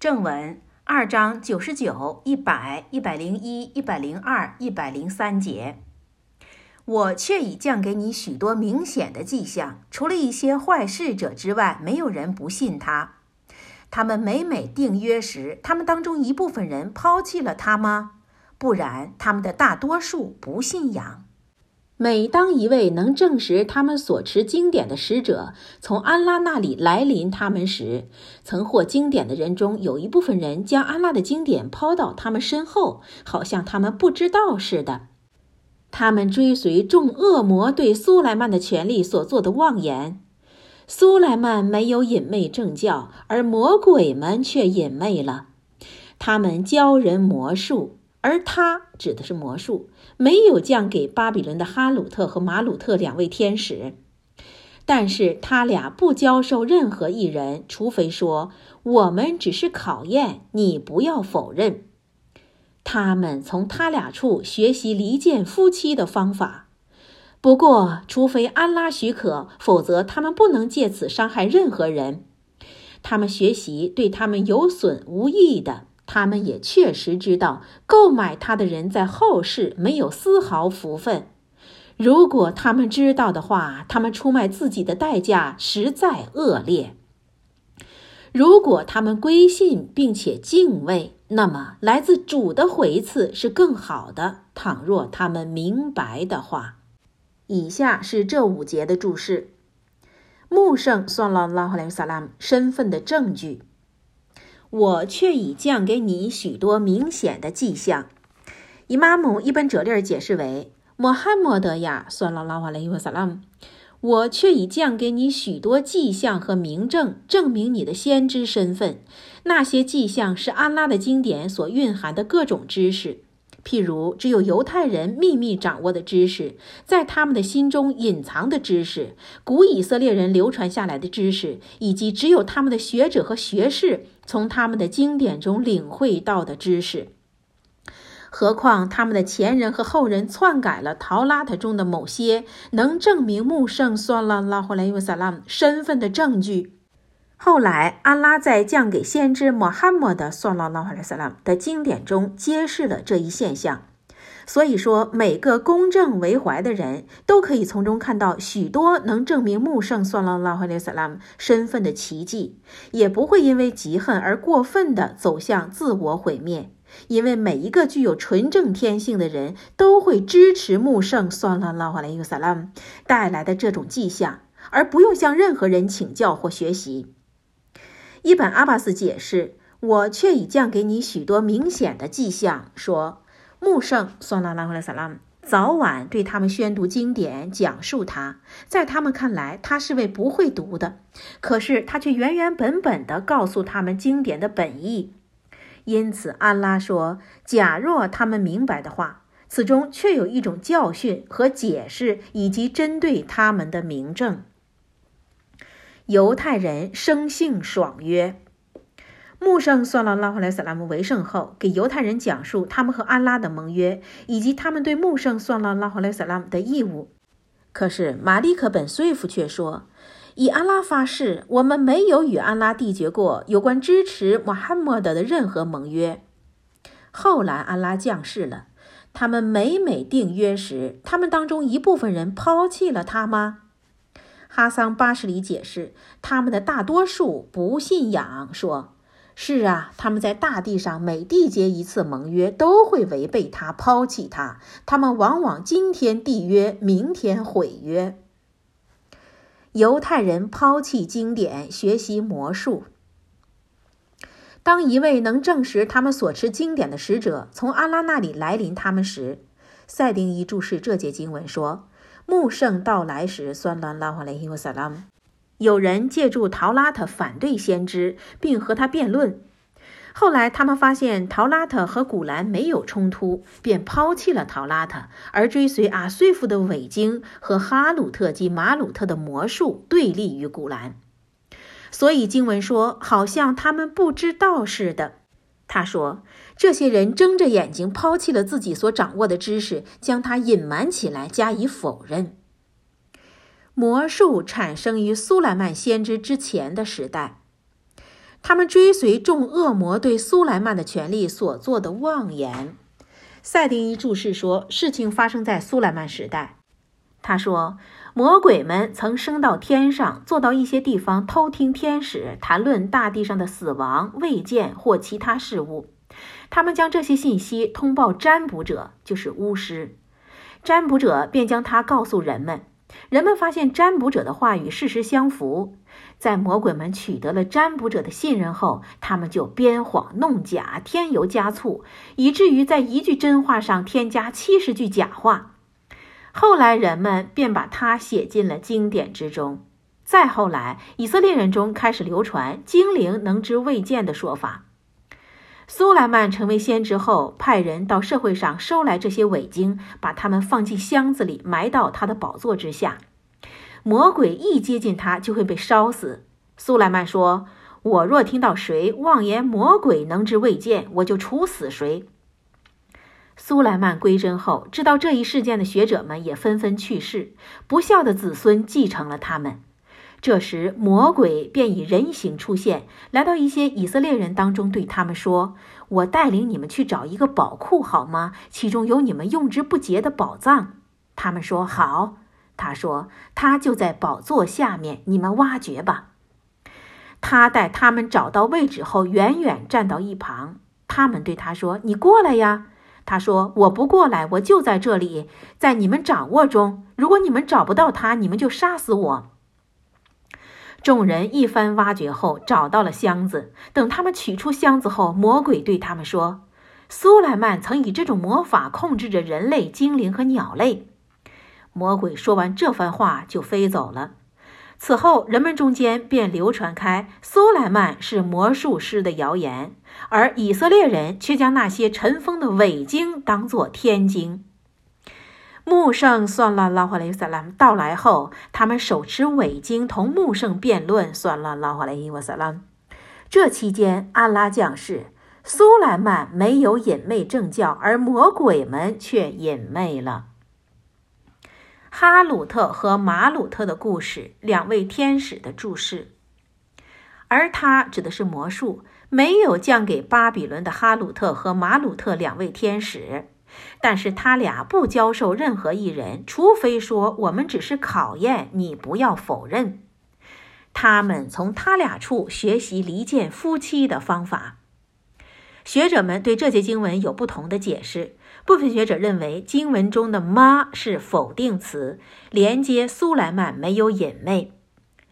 正文二章九十九、一百、一百零一、一百零二、一百零三节。我却已降给你许多明显的迹象，除了一些坏事者之外，没有人不信他。他们每每订约时，他们当中一部分人抛弃了他吗？不然，他们的大多数不信仰。每当一位能证实他们所持经典的使者从安拉那里来临他们时，曾获经典的人中有一部分人将安拉的经典抛到他们身后，好像他们不知道似的。他们追随众恶魔对苏莱曼的权利所做的妄言。苏莱曼没有隐昧正教，而魔鬼们却隐昧了。他们教人魔术，而他指的是魔术。没有降给巴比伦的哈鲁特和马鲁特两位天使，但是他俩不教授任何一人，除非说我们只是考验你，不要否认。他们从他俩处学习离间夫妻的方法，不过除非安拉许可，否则他们不能借此伤害任何人。他们学习对他们有损无益的。他们也确实知道，购买他的人在后世没有丝毫福分。如果他们知道的话，他们出卖自己的代价实在恶劣。如果他们归信并且敬畏，那么来自主的回赐是更好的。倘若他们明白的话，以下是这五节的注释：穆圣算了拉哈莱萨拉姆身份的证据。我却已降给你许多明显的迹象。伊玛姆一本哲利解释为：穆罕默德呀，算了拉瓦雷伊萨拉姆，我却已降给你许多迹象和明证，证明你的先知身份。那些迹象是安拉的经典所蕴含的各种知识。譬如，只有犹太人秘密掌握的知识，在他们的心中隐藏的知识，古以色列人流传下来的知识，以及只有他们的学者和学士从他们的经典中领会到的知识。何况他们的前人和后人篡改了《陶拉特》中的某些能证明穆圣算拉拉胡莱伊萨拉姆身份的证据。后来，安拉在降给先知穆罕默德（算拉拉哈莱萨拉）的经典中揭示了这一现象。所以说，每个公正为怀的人都可以从中看到许多能证明穆圣（算拉拉哈莱萨拉姆）身份的奇迹，也不会因为嫉恨而过分的走向自我毁灭。因为每一个具有纯正天性的人都会支持穆圣（算拉拉哈莱萨拉姆）带来的这种迹象，而不用向任何人请教或学习。伊本阿巴斯解释：“我却已降给你许多明显的迹象，说穆圣索拉拉赫萨拉姆早晚对他们宣读经典，讲述他。在他们看来，他是位不会读的，可是他却原原本本地告诉他们经典的本意。因此，安拉说：假若他们明白的话，此中却有一种教训和解释，以及针对他们的明证。”犹太人生性爽约。穆圣算了拉赫莱萨拉姆为圣后，给犹太人讲述他们和安拉的盟约，以及他们对穆圣算了拉赫莱萨拉姆的义务。可是马利克本瑞夫却说：“以安拉发誓，我们没有与安拉缔结过有关支持穆罕默德的任何盟约。”后来安拉降世了，他们每每订约时，他们当中一部分人抛弃了他吗？哈桑巴什里解释，他们的大多数不信仰，说是啊，他们在大地上每缔结一次盟约，都会违背他，抛弃他。他们往往今天缔约，明天毁约。犹太人抛弃经典，学习魔术。当一位能证实他们所持经典的使者从阿拉那里来临他们时，赛丁一注释这节经文说。穆圣到来时，有人借助陶拉特反对先知，并和他辩论。后来他们发现陶拉特和古兰没有冲突，便抛弃了陶拉特，而追随阿岁夫的伪经和哈鲁特及马鲁特的魔术，对立于古兰。所以经文说，好像他们不知道似的。他说。这些人睁着眼睛，抛弃了自己所掌握的知识，将它隐瞒起来，加以否认。魔术产生于苏莱曼先知之前的时代，他们追随众恶魔对苏莱曼的权力所做的妄言。赛丁一注释说，事情发生在苏莱曼时代。他说，魔鬼们曾升到天上，坐到一些地方偷听天使谈论大地上的死亡、未见或其他事物。他们将这些信息通报占卜者，就是巫师。占卜者便将它告诉人们。人们发现占卜者的话与事实相符。在魔鬼们取得了占卜者的信任后，他们就编谎弄假，添油加醋，以至于在一句真话上添加七十句假话。后来人们便把它写进了经典之中。再后来，以色列人中开始流传精灵能知未见的说法。苏莱曼成为先知后，派人到社会上收来这些伪经，把它们放进箱子里，埋到他的宝座之下。魔鬼一接近他，就会被烧死。苏莱曼说：“我若听到谁妄言魔鬼能知未见，我就处死谁。”苏莱曼归真后，知道这一事件的学者们也纷纷去世，不孝的子孙继承了他们。这时，魔鬼便以人形出现，来到一些以色列人当中，对他们说：“我带领你们去找一个宝库，好吗？其中有你们用之不竭的宝藏。”他们说：“好。”他说：“他就在宝座下面，你们挖掘吧。”他带他们找到位置后，远远站到一旁。他们对他说：“你过来呀。”他说：“我不过来，我就在这里，在你们掌握中。如果你们找不到他，你们就杀死我。”众人一番挖掘后，找到了箱子。等他们取出箱子后，魔鬼对他们说：“苏莱曼曾以这种魔法控制着人类、精灵和鸟类。”魔鬼说完这番话，就飞走了。此后，人们中间便流传开苏莱曼是魔术师的谣言，而以色列人却将那些尘封的伪经当作天经。穆圣算了拉哈雷萨拉到来后，他们手持伪经同穆圣辩论算了拉哈雷伊瓦萨拉。这期间，安拉降世，苏莱曼没有隐昧正教，而魔鬼们却隐昧了。哈鲁特和马鲁特的故事，两位天使的注释，而他指的是魔术，没有降给巴比伦的哈鲁特和马鲁特两位天使。但是他俩不教授任何一人，除非说我们只是考验你，不要否认。他们从他俩处学习离间夫妻的方法。学者们对这节经文有不同的解释。部分学者认为经文中的“妈”是否定词，连接苏莱曼没有隐昧。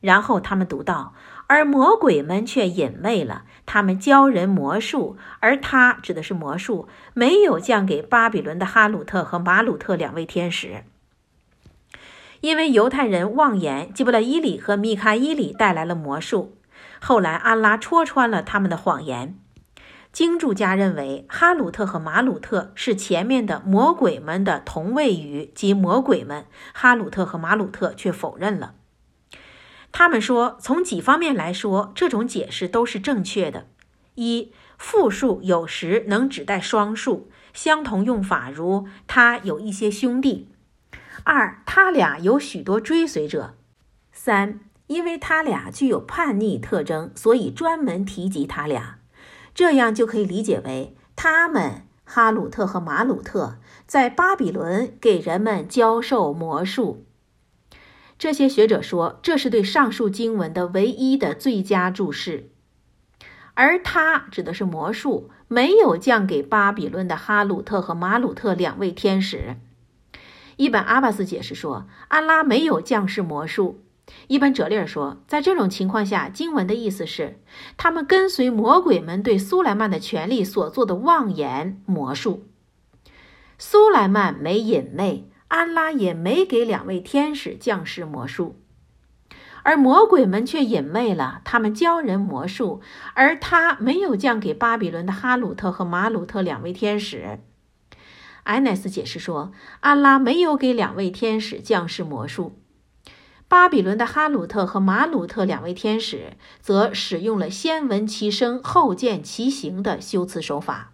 然后他们读到。而魔鬼们却隐昧了，他们教人魔术，而他指的是魔术，没有降给巴比伦的哈鲁特和马鲁特两位天使。因为犹太人妄言基布勒伊里和米卡伊里带来了魔术，后来安拉戳穿了他们的谎言。经注家认为哈鲁特和马鲁特是前面的魔鬼们的同位语及魔鬼们，哈鲁特和马鲁特却否认了。他们说，从几方面来说，这种解释都是正确的。一、复数有时能指代双数，相同用法，如他有一些兄弟；二、他俩有许多追随者；三、因为他俩具有叛逆特征，所以专门提及他俩。这样就可以理解为，他们哈鲁特和马鲁特在巴比伦给人们教授魔术。这些学者说，这是对上述经文的唯一的最佳注释，而他指的是魔术，没有降给巴比伦的哈鲁特和马鲁特两位天使。一本阿巴斯解释说，安拉没有降世魔术。一本哲利尔说，在这种情况下，经文的意思是，他们跟随魔鬼们对苏莱曼的权力所做的妄言魔术。苏莱曼没隐昧。安拉也没给两位天使降世魔术，而魔鬼们却隐昧了，他们教人魔术，而他没有降给巴比伦的哈鲁特和马鲁特两位天使。艾奈斯解释说，安拉没有给两位天使降世魔术，巴比伦的哈鲁特和马鲁特两位天使则使用了先闻其声后见其形的修辞手法。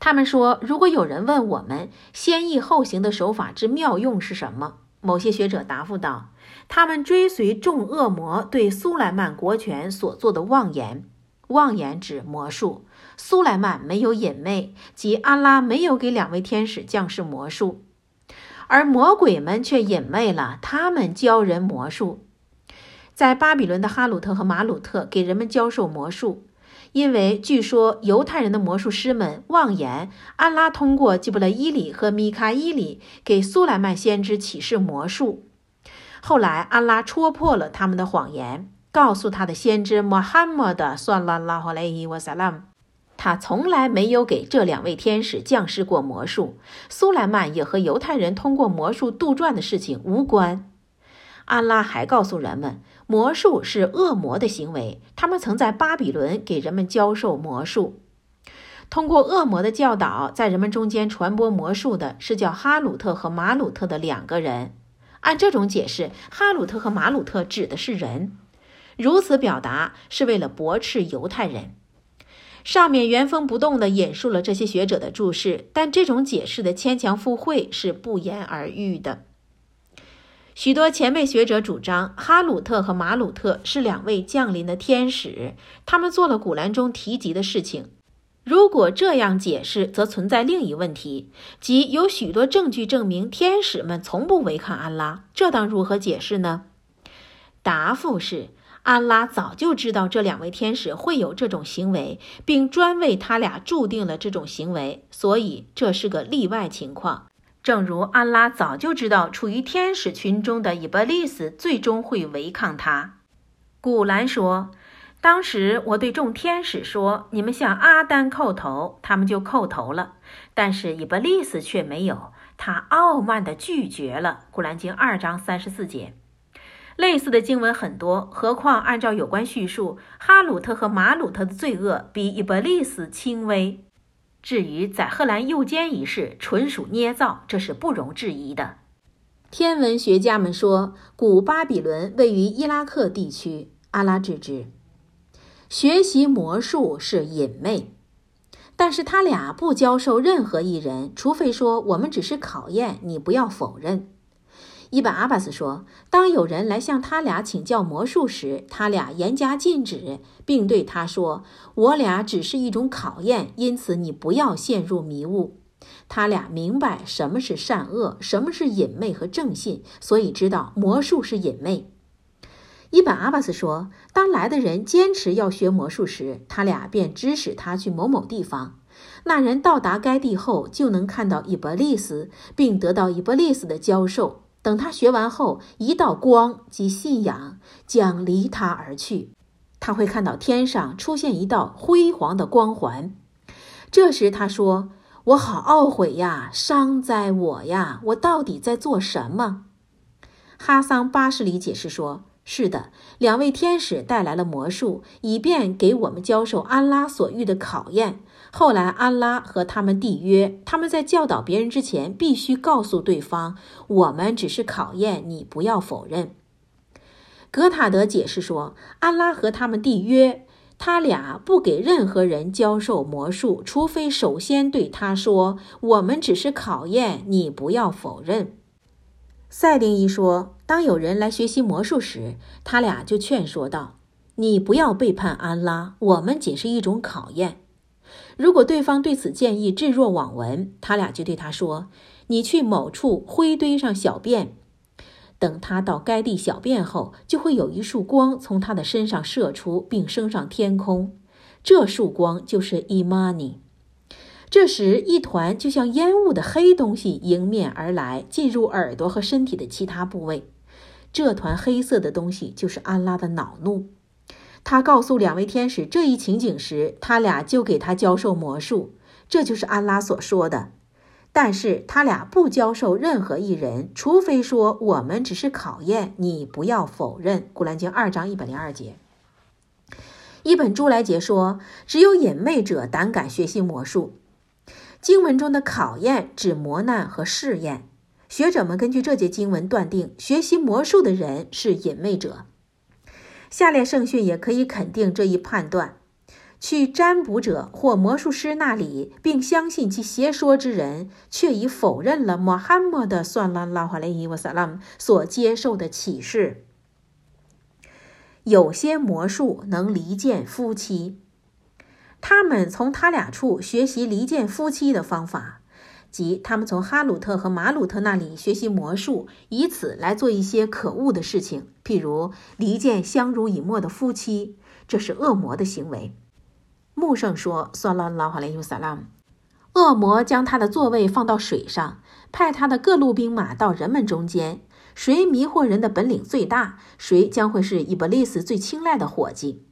他们说：“如果有人问我们先易后行的手法之妙用是什么，某些学者答复道：“他们追随众恶魔对苏莱曼国权所做的妄言，妄言指魔术。苏莱曼没有隐昧，即安拉没有给两位天使降世魔术，而魔鬼们却隐昧了，他们教人魔术。在巴比伦的哈鲁特和马鲁特给人们教授魔术。”因为据说犹太人的魔术师们妄言，安拉通过吉布勒伊里和米卡伊里给苏莱曼先知启示魔术。后来，安拉戳破了他们的谎言，告诉他的先知穆罕默德（算拉拉哈雷伊瓦萨拉姆），他从来没有给这两位天使降世过魔术。苏莱曼也和犹太人通过魔术杜撰的事情无关。安拉还告诉人们。魔术是恶魔的行为，他们曾在巴比伦给人们教授魔术。通过恶魔的教导，在人们中间传播魔术的是叫哈鲁特和马鲁特的两个人。按这种解释，哈鲁特和马鲁特指的是人。如此表达是为了驳斥犹太人。上面原封不动地引述了这些学者的注释，但这种解释的牵强附会是不言而喻的。许多前辈学者主张，哈鲁特和马鲁特是两位降临的天使，他们做了古兰中提及的事情。如果这样解释，则存在另一问题，即有许多证据证明天使们从不违抗安拉，这当如何解释呢？答复是：安拉早就知道这两位天使会有这种行为，并专为他俩注定了这种行为，所以这是个例外情况。正如安拉早就知道，处于天使群中的伊布利斯最终会违抗他。古兰说：“当时我对众天使说，你们向阿丹叩头，他们就叩头了。但是伊布利斯却没有，他傲慢地拒绝了。”古兰经二章三十四节。类似的经文很多，何况按照有关叙述，哈鲁特和马鲁特的罪恶比伊布利斯轻微。至于宰赫兰右肩一事，纯属捏造，这是不容置疑的。天文学家们说，古巴比伦位于伊拉克地区，阿拉知之。学习魔术是隐昧，但是他俩不教授任何一人，除非说我们只是考验你，不要否认。伊本阿巴斯说：“当有人来向他俩请教魔术时，他俩严加禁止，并对他说：‘我俩只是一种考验，因此你不要陷入迷雾。’他俩明白什么是善恶，什么是隐昧和正信，所以知道魔术是隐昧。”伊本阿巴斯说：“当来的人坚持要学魔术时，他俩便指使他去某某地方。那人到达该地后，就能看到伊伯利斯，并得到伊伯利斯的教授。”等他学完后，一道光及信仰将离他而去，他会看到天上出现一道辉煌的光环。这时他说：“我好懊悔呀，伤在我呀！我到底在做什么？”哈桑巴什里解释说。是的，两位天使带来了魔术，以便给我们教授安拉所遇的考验。后来，安拉和他们缔约，他们在教导别人之前，必须告诉对方：“我们只是考验你，不要否认。”格塔德解释说：“安拉和他们缔约，他俩不给任何人教授魔术，除非首先对他说：‘我们只是考验你，不要否认。’”赛丁一说：“当有人来学习魔术时，他俩就劝说道：‘你不要背叛安拉，我们仅是一种考验。’如果对方对此建议置若罔闻，他俩就对他说：‘你去某处灰堆上小便，等他到该地小便后，就会有一束光从他的身上射出，并升上天空。这束光就是伊玛尼。’”这时，一团就像烟雾的黑东西迎面而来，进入耳朵和身体的其他部位。这团黑色的东西就是安拉的恼怒。他告诉两位天使这一情景时，他俩就给他教授魔术。这就是安拉所说的。但是他俩不教授任何一人，除非说我们只是考验你，不要否认。古兰经二章一百零二节。一本朱来杰说，只有隐昧者胆敢学习魔术。经文中的考验指磨难和试验。学者们根据这节经文断定，学习魔术的人是隐昧者。下列圣训也可以肯定这一判断。去占卜者或魔术师那里，并相信其邪说之人，却已否认了穆罕默德算拉拉哈雷伊瓦萨拉姆所接受的启示。有些魔术能离间夫妻，他们从他俩处学习离间夫妻的方法，即他们从哈鲁特和马鲁特那里学习魔术，以此来做一些可恶的事情，譬如离间相濡以沫的夫妻，这是恶魔的行为。穆圣说：“算拉拉哈雷尤萨拉姆，恶魔将他的座位放到水上，派他的各路兵马到人们中间。谁迷惑人的本领最大，谁将会是伊布利斯最青睐的伙计。”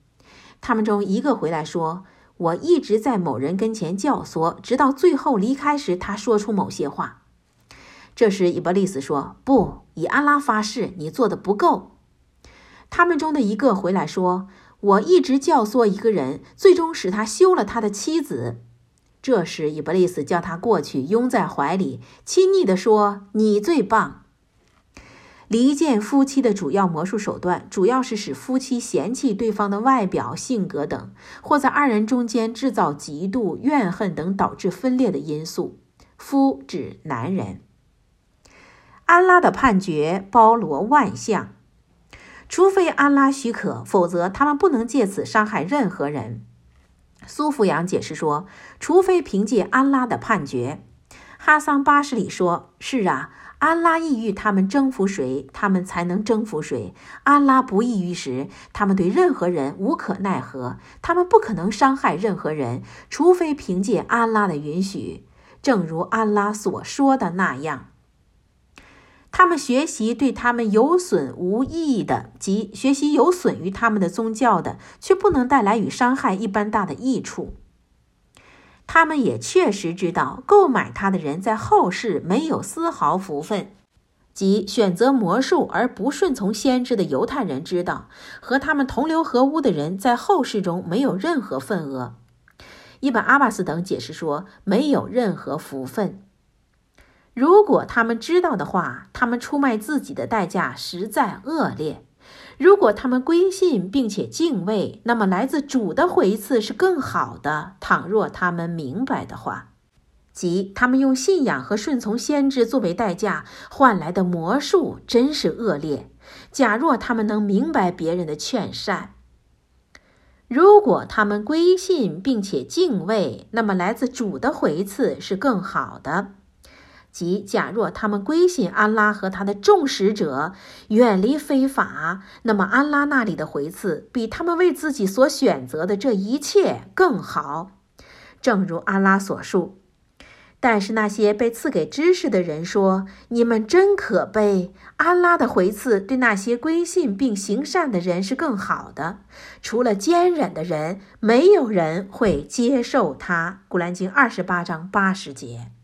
他们中一个回来说：“我一直在某人跟前教唆，直到最后离开时，他说出某些话。”这时，伊布利斯说：“不，以安拉发誓，你做的不够。”他们中的一个回来说。我一直教唆一个人，最终使他休了他的妻子。这时，伊布利斯叫他过去，拥在怀里，亲昵地说：“你最棒。”离间夫妻的主要魔术手段，主要是使夫妻嫌弃对方的外表、性格等，或在二人中间制造嫉妒、怨恨等导致分裂的因素。夫指男人。安拉的判决包罗万象。除非安拉许可，否则他们不能借此伤害任何人。苏福阳解释说：“除非凭借安拉的判决。”哈桑巴什里说：“是啊，安拉意欲他们征服谁，他们才能征服谁。安拉不意欲时，他们对任何人无可奈何。他们不可能伤害任何人，除非凭借安拉的允许，正如安拉所说的那样。”他们学习对他们有损无益的，即学习有损于他们的宗教的，却不能带来与伤害一般大的益处。他们也确实知道，购买它的人在后世没有丝毫福分，即选择魔术而不顺从先知的犹太人知道，和他们同流合污的人在后世中没有任何份额。伊本阿巴斯等解释说，没有任何福分。如果他们知道的话，他们出卖自己的代价实在恶劣。如果他们归信并且敬畏，那么来自主的回赐是更好的。倘若他们明白的话，即他们用信仰和顺从先知作为代价换来的魔术真是恶劣。假若他们能明白别人的劝善，如果他们归信并且敬畏，那么来自主的回赐是更好的。即，假若他们归信安拉和他的众使者，远离非法，那么安拉那里的回赐比他们为自己所选择的这一切更好。正如安拉所述。但是那些被赐给知识的人说：“你们真可悲！安拉的回赐对那些归信并行善的人是更好的。除了坚忍的人，没有人会接受他。”古兰经二十八章八十节。